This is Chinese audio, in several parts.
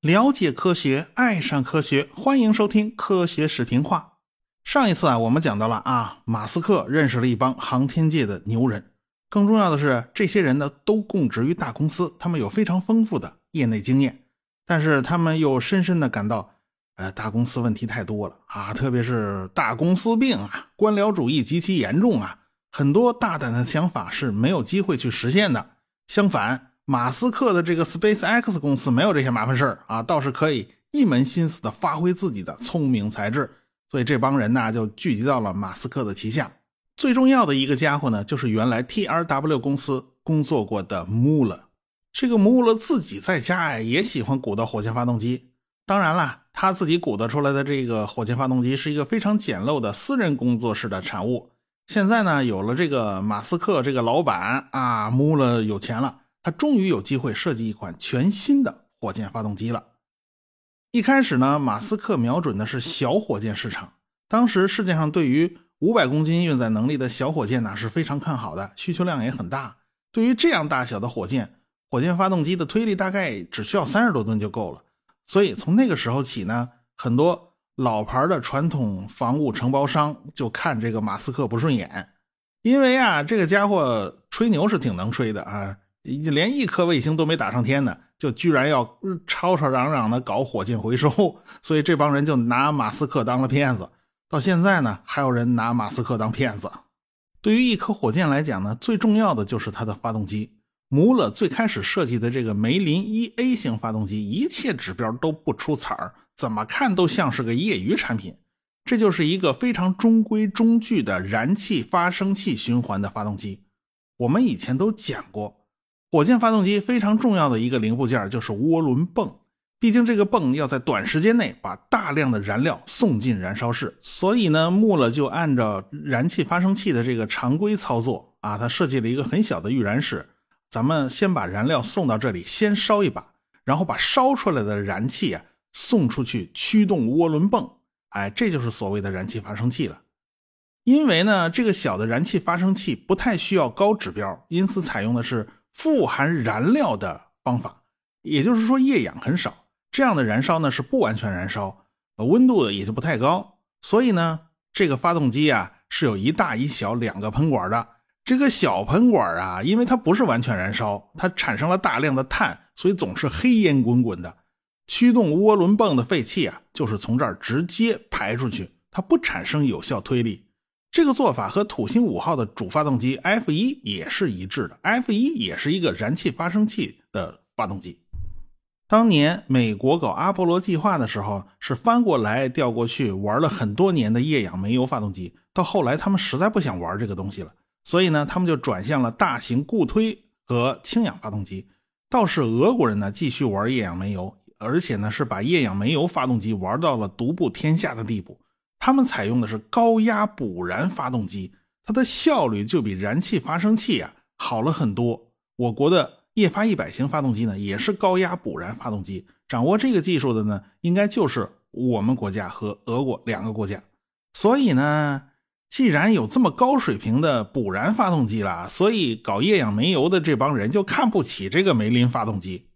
了解科学，爱上科学，欢迎收听科学视频化。上一次啊，我们讲到了啊，马斯克认识了一帮航天界的牛人。更重要的是，这些人呢都供职于大公司，他们有非常丰富的业内经验，但是他们又深深的感到，呃，大公司问题太多了啊，特别是大公司病啊，官僚主义极其严重啊，很多大胆的想法是没有机会去实现的。相反，马斯克的这个 Space X 公司没有这些麻烦事儿啊，倒是可以一门心思的发挥自己的聪明才智，所以这帮人呢就聚集到了马斯克的旗下。最重要的一个家伙呢，就是原来 TRW 公司工作过的穆勒。这个穆勒自己在家呀也喜欢鼓捣火箭发动机。当然了，他自己鼓捣出来的这个火箭发动机是一个非常简陋的私人工作室的产物。现在呢，有了这个马斯克这个老板啊，穆勒有钱了，他终于有机会设计一款全新的火箭发动机了。一开始呢，马斯克瞄准的是小火箭市场。当时世界上对于五百公斤运载能力的小火箭呢是非常看好的，需求量也很大。对于这样大小的火箭，火箭发动机的推力大概只需要三十多吨就够了。所以从那个时候起呢，很多老牌的传统防务承包商就看这个马斯克不顺眼，因为啊，这个家伙吹牛是挺能吹的啊，连一颗卫星都没打上天呢，就居然要吵吵嚷嚷的搞火箭回收，所以这帮人就拿马斯克当了骗子。到现在呢，还有人拿马斯克当骗子。对于一颗火箭来讲呢，最重要的就是它的发动机。穆勒最开始设计的这个梅林一 A 型发动机，一切指标都不出彩儿，怎么看都像是个业余产品。这就是一个非常中规中矩的燃气发生器循环的发动机。我们以前都讲过，火箭发动机非常重要的一个零部件就是涡轮泵。毕竟这个泵要在短时间内把大量的燃料送进燃烧室，所以呢，穆勒就按照燃气发生器的这个常规操作啊，他设计了一个很小的预燃室。咱们先把燃料送到这里，先烧一把，然后把烧出来的燃气啊送出去驱动涡轮泵。哎，这就是所谓的燃气发生器了。因为呢，这个小的燃气发生器不太需要高指标，因此采用的是富含燃料的方法，也就是说液氧很少。这样的燃烧呢是不完全燃烧，温度也就不太高，所以呢，这个发动机啊是有一大一小两个喷管的。这个小喷管啊，因为它不是完全燃烧，它产生了大量的碳，所以总是黑烟滚滚的。驱动涡轮泵的废气啊，就是从这儿直接排出去，它不产生有效推力。这个做法和土星五号的主发动机 F 一也是一致的，F 一也是一个燃气发生器的发动机。当年美国搞阿波罗计划的时候，是翻过来调过去玩了很多年的液氧煤油发动机。到后来，他们实在不想玩这个东西了，所以呢，他们就转向了大型固推和氢氧发动机。倒是俄国人呢，继续玩液氧煤油，而且呢，是把液氧煤油发动机玩到了独步天下的地步。他们采用的是高压补燃发动机，它的效率就比燃气发生器啊好了很多。我国的。液发一百型发动机呢，也是高压补燃发动机。掌握这个技术的呢，应该就是我们国家和俄国两个国家。所以呢，既然有这么高水平的补燃发动机了，所以搞液氧煤油的这帮人就看不起这个梅林发动机。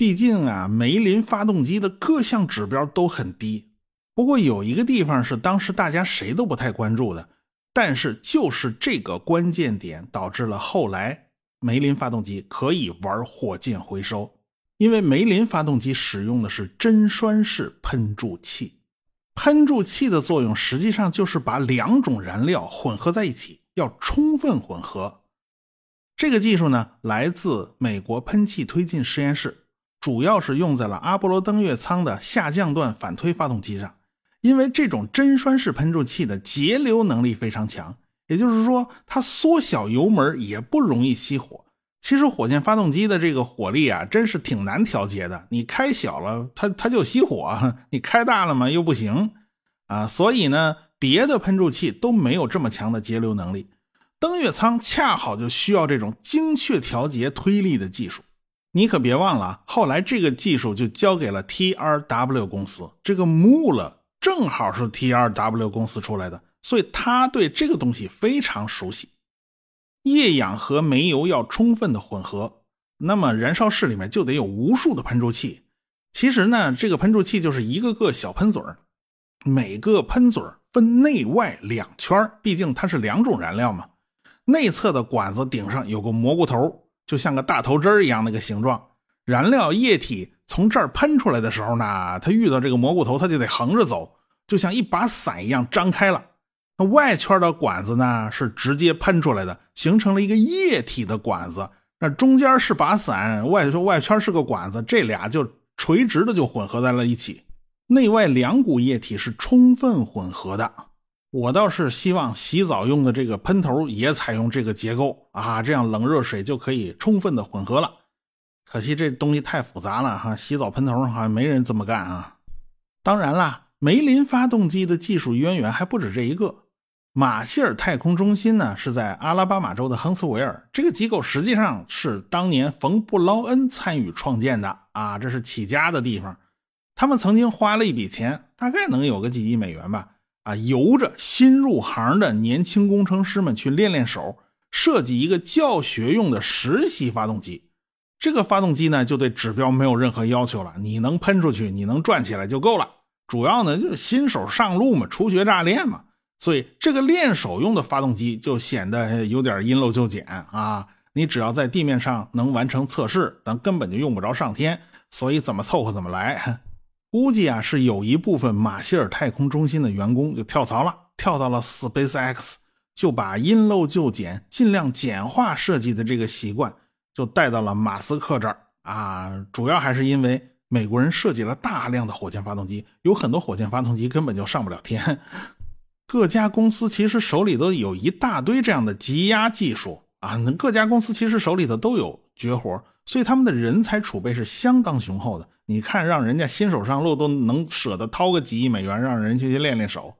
毕竟啊，梅林发动机的各项指标都很低。不过有一个地方是当时大家谁都不太关注的，但是就是这个关键点导致了后来。梅林发动机可以玩火箭回收，因为梅林发动机使用的是真栓式喷注器。喷注器的作用实际上就是把两种燃料混合在一起，要充分混合。这个技术呢，来自美国喷气推进实验室，主要是用在了阿波罗登月舱的下降段反推发动机上。因为这种真栓式喷注器的节流能力非常强。也就是说，它缩小油门也不容易熄火。其实火箭发动机的这个火力啊，真是挺难调节的。你开小了，它它就熄火；你开大了嘛，又不行啊。所以呢，别的喷注器都没有这么强的节流能力。登月舱恰好就需要这种精确调节推力的技术。你可别忘了，后来这个技术就交给了 TRW 公司。这个 Mula 正好是 TRW 公司出来的。所以他对这个东西非常熟悉。液氧和煤油要充分的混合，那么燃烧室里面就得有无数的喷注器。其实呢，这个喷注器就是一个个小喷嘴儿，每个喷嘴儿分内外两圈儿毕竟它是两种燃料嘛。内侧的管子顶上有个蘑菇头，就像个大头针一样那个形状。燃料液体从这儿喷出来的时候呢，它遇到这个蘑菇头，它就得横着走，就像一把伞一样张开了。那外圈的管子呢，是直接喷出来的，形成了一个液体的管子。那中间是把伞，外外圈是个管子，这俩就垂直的就混合在了一起。内外两股液体是充分混合的。我倒是希望洗澡用的这个喷头也采用这个结构啊，这样冷热水就可以充分的混合了。可惜这东西太复杂了哈，洗澡喷头好像没人这么干啊。当然啦，梅林发动机的技术渊源还不止这一个。马歇尔太空中心呢是在阿拉巴马州的亨斯维尔，这个机构实际上是当年冯布劳恩参与创建的啊，这是起家的地方。他们曾经花了一笔钱，大概能有个几亿美元吧，啊，由着新入行的年轻工程师们去练练手，设计一个教学用的实习发动机。这个发动机呢，就对指标没有任何要求了，你能喷出去，你能转起来就够了。主要呢就是新手上路嘛，初学乍练嘛。所以这个练手用的发动机就显得有点因陋就简啊！你只要在地面上能完成测试，咱根本就用不着上天。所以怎么凑合怎么来。估计啊是有一部分马歇尔太空中心的员工就跳槽了，跳到了 SpaceX，就把因陋就简、尽量简化设计的这个习惯就带到了马斯克这儿啊。主要还是因为美国人设计了大量的火箭发动机，有很多火箭发动机根本就上不了天。各家公司其实手里都有一大堆这样的积压技术啊，各家公司其实手里头都有绝活，所以他们的人才储备是相当雄厚的。你看，让人家新手上路都能舍得掏个几亿美元，让人去去练练手。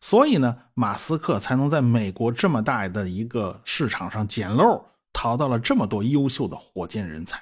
所以呢，马斯克才能在美国这么大的一个市场上捡漏，淘到了这么多优秀的火箭人才。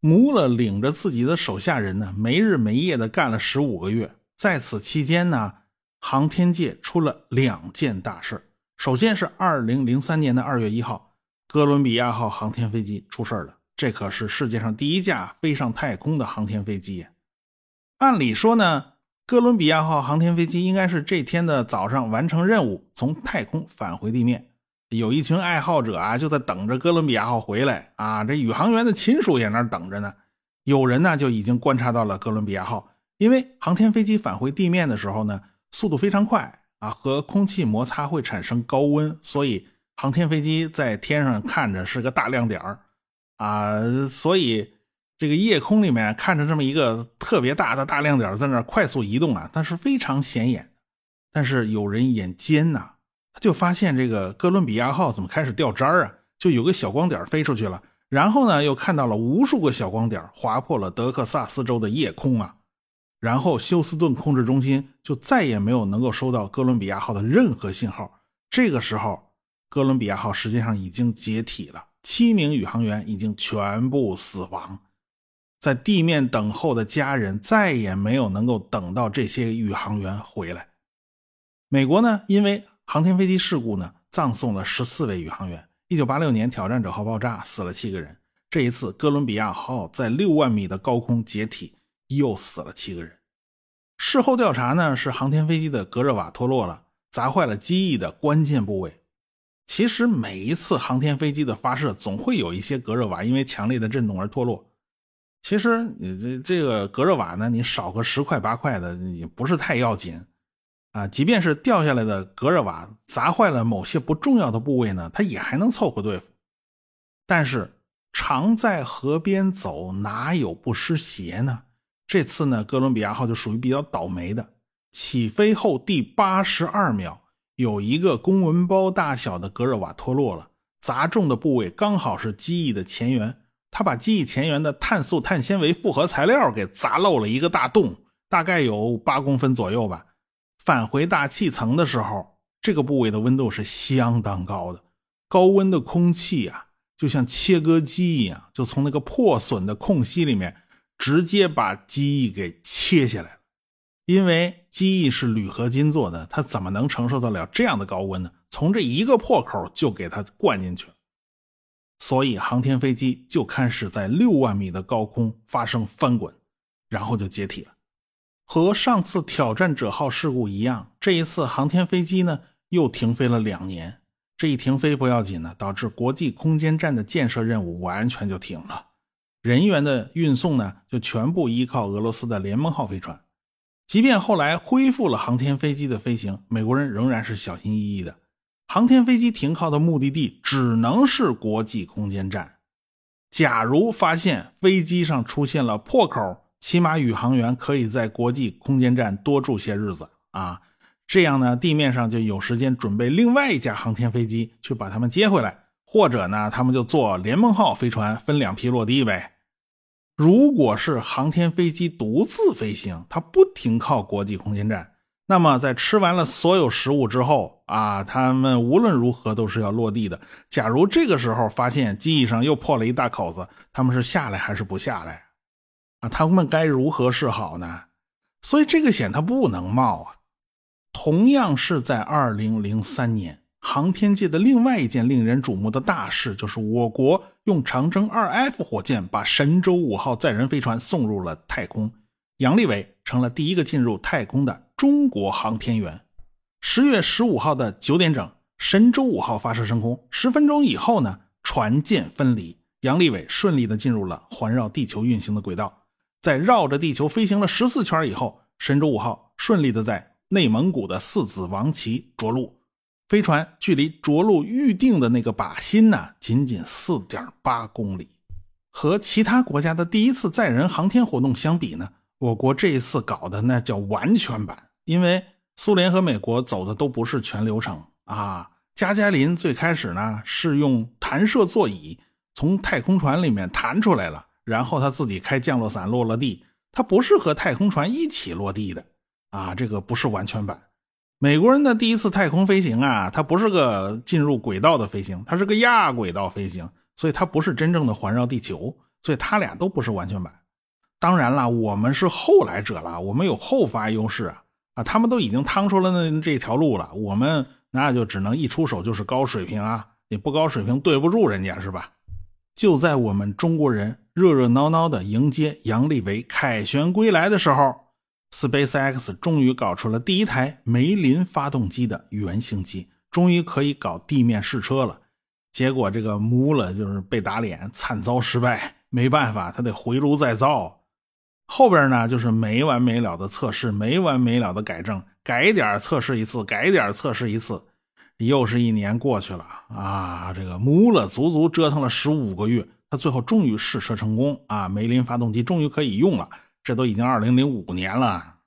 穆勒领着自己的手下人呢，没日没夜的干了十五个月，在此期间呢。航天界出了两件大事首先是二零零三年的二月一号，哥伦比亚号航天飞机出事了。这可是世界上第一架飞上太空的航天飞机。按理说呢，哥伦比亚号航天飞机应该是这天的早上完成任务，从太空返回地面。有一群爱好者啊，就在等着哥伦比亚号回来啊。这宇航员的亲属也那等着呢。有人呢就已经观察到了哥伦比亚号，因为航天飞机返回地面的时候呢。速度非常快啊，和空气摩擦会产生高温，所以航天飞机在天上看着是个大亮点儿啊，所以这个夜空里面看着这么一个特别大的大亮点在那快速移动啊，它是非常显眼。但是有人眼尖呐，他就发现这个哥伦比亚号怎么开始掉渣啊？就有个小光点飞出去了，然后呢又看到了无数个小光点划破了德克萨斯州的夜空啊。然后休斯顿控制中心就再也没有能够收到哥伦比亚号的任何信号。这个时候，哥伦比亚号实际上已经解体了，七名宇航员已经全部死亡，在地面等候的家人再也没有能够等到这些宇航员回来。美国呢，因为航天飞机事故呢，葬送了十四位宇航员。一九八六年挑战者号爆炸，死了七个人。这一次，哥伦比亚号在六万米的高空解体。又死了七个人。事后调查呢，是航天飞机的隔热瓦脱落了，砸坏了机翼的关键部位。其实每一次航天飞机的发射，总会有一些隔热瓦因为强烈的震动而脱落。其实你这这个隔热瓦呢，你少个十块八块的也不是太要紧啊。即便是掉下来的隔热瓦砸坏了某些不重要的部位呢，它也还能凑合对付。但是常在河边走，哪有不湿鞋呢？这次呢，哥伦比亚号就属于比较倒霉的。起飞后第八十二秒，有一个公文包大小的隔热瓦脱落了，砸中的部位刚好是机翼的前缘，它把机翼前缘的碳素碳纤维复合材料给砸漏了一个大洞，大概有八公分左右吧。返回大气层的时候，这个部位的温度是相当高的，高温的空气啊，就像切割机一样，就从那个破损的空隙里面。直接把机翼给切下来，因为机翼是铝合金做的，它怎么能承受得了这样的高温呢？从这一个破口就给它灌进去了。所以航天飞机就开始在六万米的高空发生翻滚，然后就解体了。和上次挑战者号事故一样，这一次航天飞机呢又停飞了两年。这一停飞不要紧呢，导致国际空间站的建设任务完全就停了，人员的运送呢就全部依靠俄罗斯的联盟号飞船。即便后来恢复了航天飞机的飞行，美国人仍然是小心翼翼的。航天飞机停靠的目的地只能是国际空间站。假如发现飞机上出现了破口，起码宇航员可以在国际空间站多住些日子啊，这样呢，地面上就有时间准备另外一架航天飞机去把他们接回来，或者呢，他们就坐联盟号飞船分两批落地呗。如果是航天飞机独自飞行，它不停靠国际空间站，那么在吃完了所有食物之后啊，他们无论如何都是要落地的。假如这个时候发现机翼上又破了一大口子，他们是下来还是不下来？啊，他们该如何是好呢？所以这个险他不能冒啊。同样是在二零零三年，航天界的另外一件令人瞩目的大事，就是我国用长征二 F 火箭把神舟五号载人飞船送入了太空，杨利伟成了第一个进入太空的中国航天员。十月十五号的九点整，神舟五号发射升空，十分钟以后呢，船舰分离，杨利伟顺利的进入了环绕地球运行的轨道。在绕着地球飞行了十四圈以后，神舟五号顺利的在内蒙古的四子王旗着陆。飞船距离着陆预定的那个靶心呢，仅仅四点八公里。和其他国家的第一次载人航天活动相比呢，我国这一次搞的那叫完全版。因为苏联和美国走的都不是全流程啊。加加林最开始呢是用弹射座椅从太空船里面弹出来了。然后他自己开降落伞落了地，他不是和太空船一起落地的啊，这个不是完全版。美国人的第一次太空飞行啊，它不是个进入轨道的飞行，它是个亚轨道飞行，所以它不是真正的环绕地球，所以它俩都不是完全版。当然了，我们是后来者了，我们有后发优势啊啊，他们都已经趟出了那这条路了，我们那就只能一出手就是高水平啊，你不高水平对不住人家是吧？就在我们中国人热热闹闹的迎接杨利伟凯旋归来的时候，SpaceX 终于搞出了第一台梅林发动机的原型机，终于可以搞地面试车了。结果这个木了就是被打脸，惨遭失败。没办法，他得回炉再造。后边呢就是没完没了的测试，没完没了的改正，改点测试一次，改点测试一次。又是一年过去了啊！这个木了足足折腾了十五个月，他最后终于试车成功啊！梅林发动机终于可以用了，这都已经二零零五年了。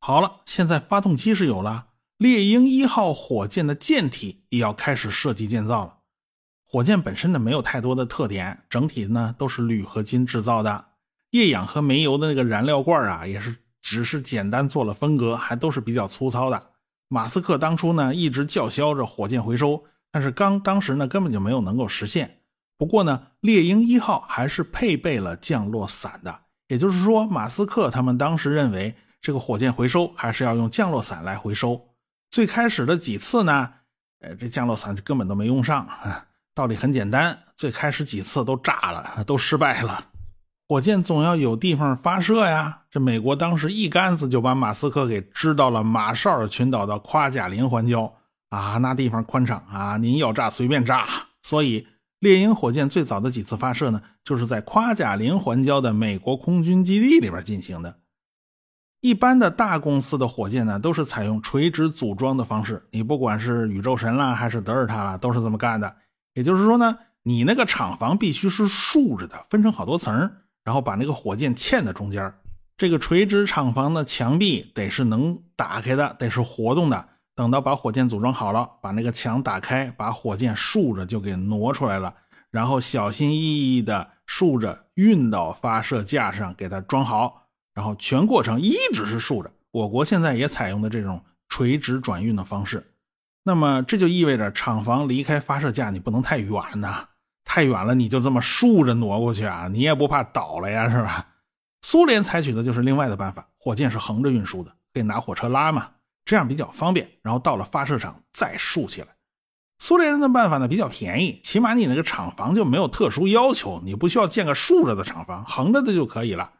好了，现在发动机是有了，猎鹰一号火箭的舰体也要开始设计建造了。火箭本身呢没有太多的特点，整体呢都是铝合金制造的，液氧和煤油的那个燃料罐啊也是只是简单做了分隔，还都是比较粗糙的。马斯克当初呢一直叫嚣着火箭回收，但是刚当时呢根本就没有能够实现。不过呢，猎鹰一号还是配备了降落伞的，也就是说，马斯克他们当时认为这个火箭回收还是要用降落伞来回收。最开始的几次呢，呃，这降落伞根本都没用上。道理很简单，最开始几次都炸了，都失败了。火箭总要有地方发射呀！这美国当时一竿子就把马斯克给支到了马绍尔群岛的夸贾林环礁啊，那地方宽敞啊，您要炸随便炸。所以猎鹰火箭最早的几次发射呢，就是在夸贾林环礁的美国空军基地里边进行的。一般的大公司的火箭呢，都是采用垂直组装的方式，你不管是宇宙神啦，还是德尔塔啦，都是这么干的。也就是说呢，你那个厂房必须是竖着的，分成好多层。然后把那个火箭嵌在中间，这个垂直厂房的墙壁得是能打开的，得是活动的。等到把火箭组装好了，把那个墙打开，把火箭竖着就给挪出来了，然后小心翼翼的竖着运到发射架上，给它装好。然后全过程一直是竖着。我国现在也采用的这种垂直转运的方式。那么这就意味着厂房离开发射架你不能太远呐。太远了，你就这么竖着挪过去啊？你也不怕倒了呀，是吧？苏联采取的就是另外的办法，火箭是横着运输的，可以拿火车拉嘛，这样比较方便。然后到了发射场再竖起来。苏联人的办法呢比较便宜，起码你那个厂房就没有特殊要求，你不需要建个竖着的厂房，横着的就可以了。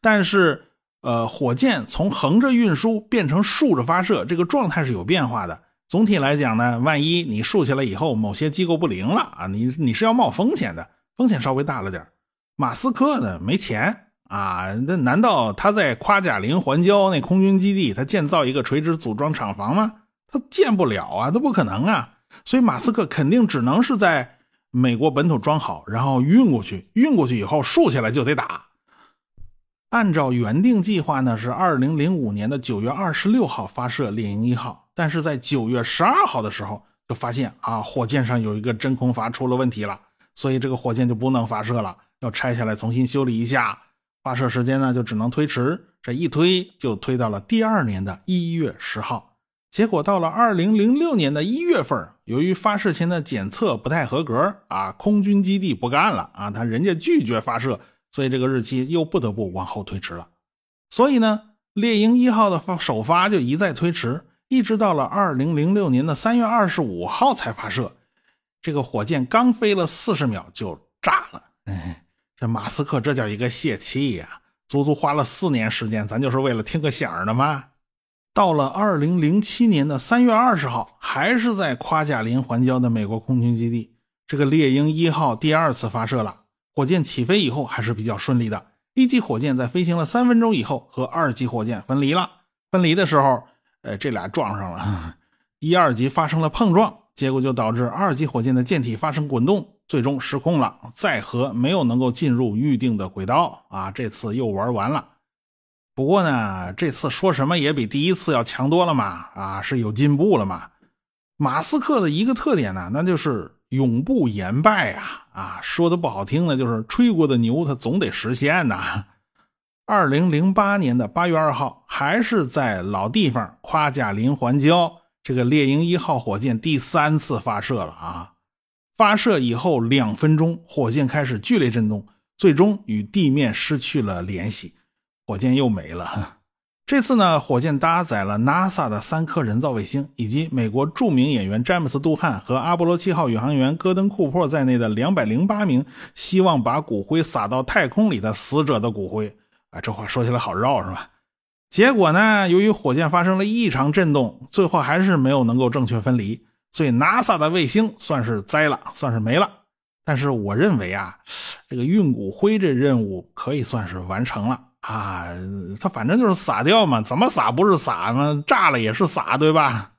但是，呃，火箭从横着运输变成竖着发射，这个状态是有变化的。总体来讲呢，万一你竖起来以后，某些机构不灵了啊，你你是要冒风险的，风险稍微大了点马斯克呢没钱啊，那难道他在夸贾林环礁那空军基地他建造一个垂直组装厂房吗？他建不了啊，那不可能啊。所以马斯克肯定只能是在美国本土装好，然后运过去，运过去以后竖起来就得打。按照原定计划呢，是二零零五年的九月二十六号发射猎鹰一号，但是在九月十二号的时候就发现啊，火箭上有一个真空阀出了问题了，所以这个火箭就不能发射了，要拆下来重新修理一下，发射时间呢就只能推迟，这一推就推到了第二年的一月十号。结果到了二零零六年的一月份，由于发射前的检测不太合格啊，空军基地不干了啊，他人家拒绝发射。所以这个日期又不得不往后推迟了，所以呢，猎鹰一号的发首发就一再推迟，一直到了二零零六年的三月二十五号才发射。这个火箭刚飞了四十秒就炸了，哎，这马斯克这叫一个泄气呀！足足花了四年时间，咱就是为了听个响儿的吗？到了二零零七年的三月二十号，还是在夸贾林环礁的美国空军基地，这个猎鹰一号第二次发射了。火箭起飞以后还是比较顺利的。一级火箭在飞行了三分钟以后和二级火箭分离了。分离的时候，呃，这俩撞上了，一二级发生了碰撞，结果就导致二级火箭的舰体发生滚动，最终失控了，载荷没有能够进入预定的轨道啊。这次又玩完了。不过呢，这次说什么也比第一次要强多了嘛，啊，是有进步了嘛。马斯克的一个特点呢，那就是永不言败啊。啊，说的不好听的，就是吹过的牛，它总得实现呐。二零零八年的八月二号，还是在老地方夸贾林环礁，这个猎鹰一号火箭第三次发射了啊。发射以后两分钟，火箭开始剧烈震动，最终与地面失去了联系，火箭又没了。这次呢，火箭搭载了 NASA 的三颗人造卫星，以及美国著名演员詹姆斯·杜汉和阿波罗七号宇航员戈登·库珀在内的两百零八名希望把骨灰撒到太空里的死者的骨灰。啊，这话说起来好绕，是吧？结果呢，由于火箭发生了异常震动，最后还是没有能够正确分离，所以 NASA 的卫星算是栽了，算是没了。但是我认为啊，这个运骨灰这任务可以算是完成了。啊，它反正就是撒掉嘛，怎么撒不是撒吗？炸了也是撒，对吧？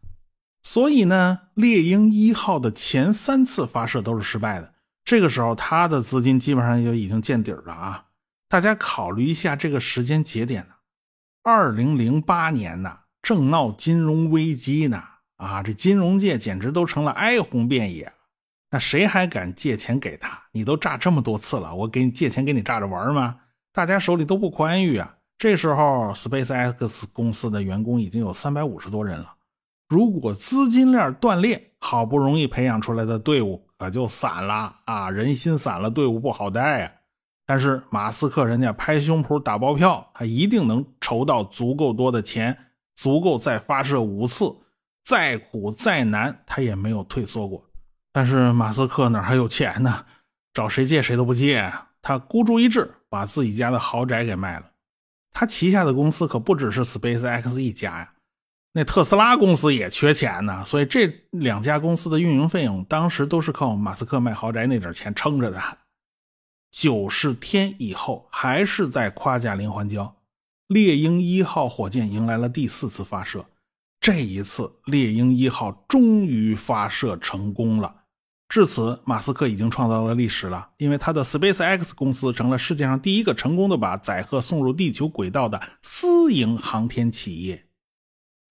所以呢，猎鹰一号的前三次发射都是失败的。这个时候，它的资金基本上就已经见底了啊！大家考虑一下这个时间节点呢，二零零八年呢，正闹金融危机呢，啊，这金融界简直都成了哀鸿遍野。那谁还敢借钱给他？你都炸这么多次了，我给你借钱给你炸着玩吗？大家手里都不宽裕啊！这时候，SpaceX 公司的员工已经有三百五十多人了。如果资金链断裂，好不容易培养出来的队伍可就散了啊！人心散了，队伍不好带呀。但是马斯克人家拍胸脯打包票，他一定能筹到足够多的钱，足够再发射五次，再苦再难他也没有退缩过。但是马斯克哪还有钱呢？找谁借谁都不借，他孤注一掷。把自己家的豪宅给卖了，他旗下的公司可不只是 SpaceX 一家呀，那特斯拉公司也缺钱呢，所以这两家公司的运营费用当时都是靠马斯克卖豪宅那点钱撑着的。九十天以后，还是在夸贾林环礁，猎鹰一号火箭迎来了第四次发射，这一次猎鹰一号终于发射成功了。至此，马斯克已经创造了历史了，因为他的 SpaceX 公司成了世界上第一个成功的把载荷送入地球轨道的私营航天企业。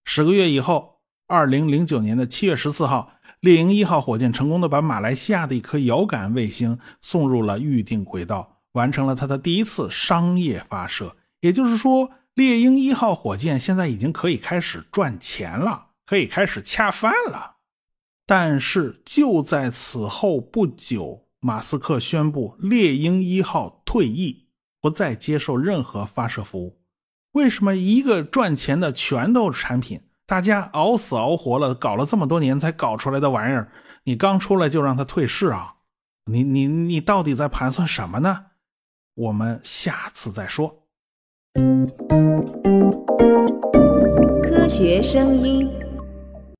十个月以后，二零零九年的七月十四号，猎鹰一号火箭成功的把马来西亚的一颗遥感卫星送入了预定轨道，完成了它的第一次商业发射。也就是说，猎鹰一号火箭现在已经可以开始赚钱了，可以开始恰饭了。但是就在此后不久，马斯克宣布猎鹰一号退役，不再接受任何发射服务。为什么一个赚钱的拳头产品大家熬死熬活了，搞了这么多年才搞出来的玩意儿，你刚出来就让它退市啊？你你你到底在盘算什么呢？我们下次再说。科学声音。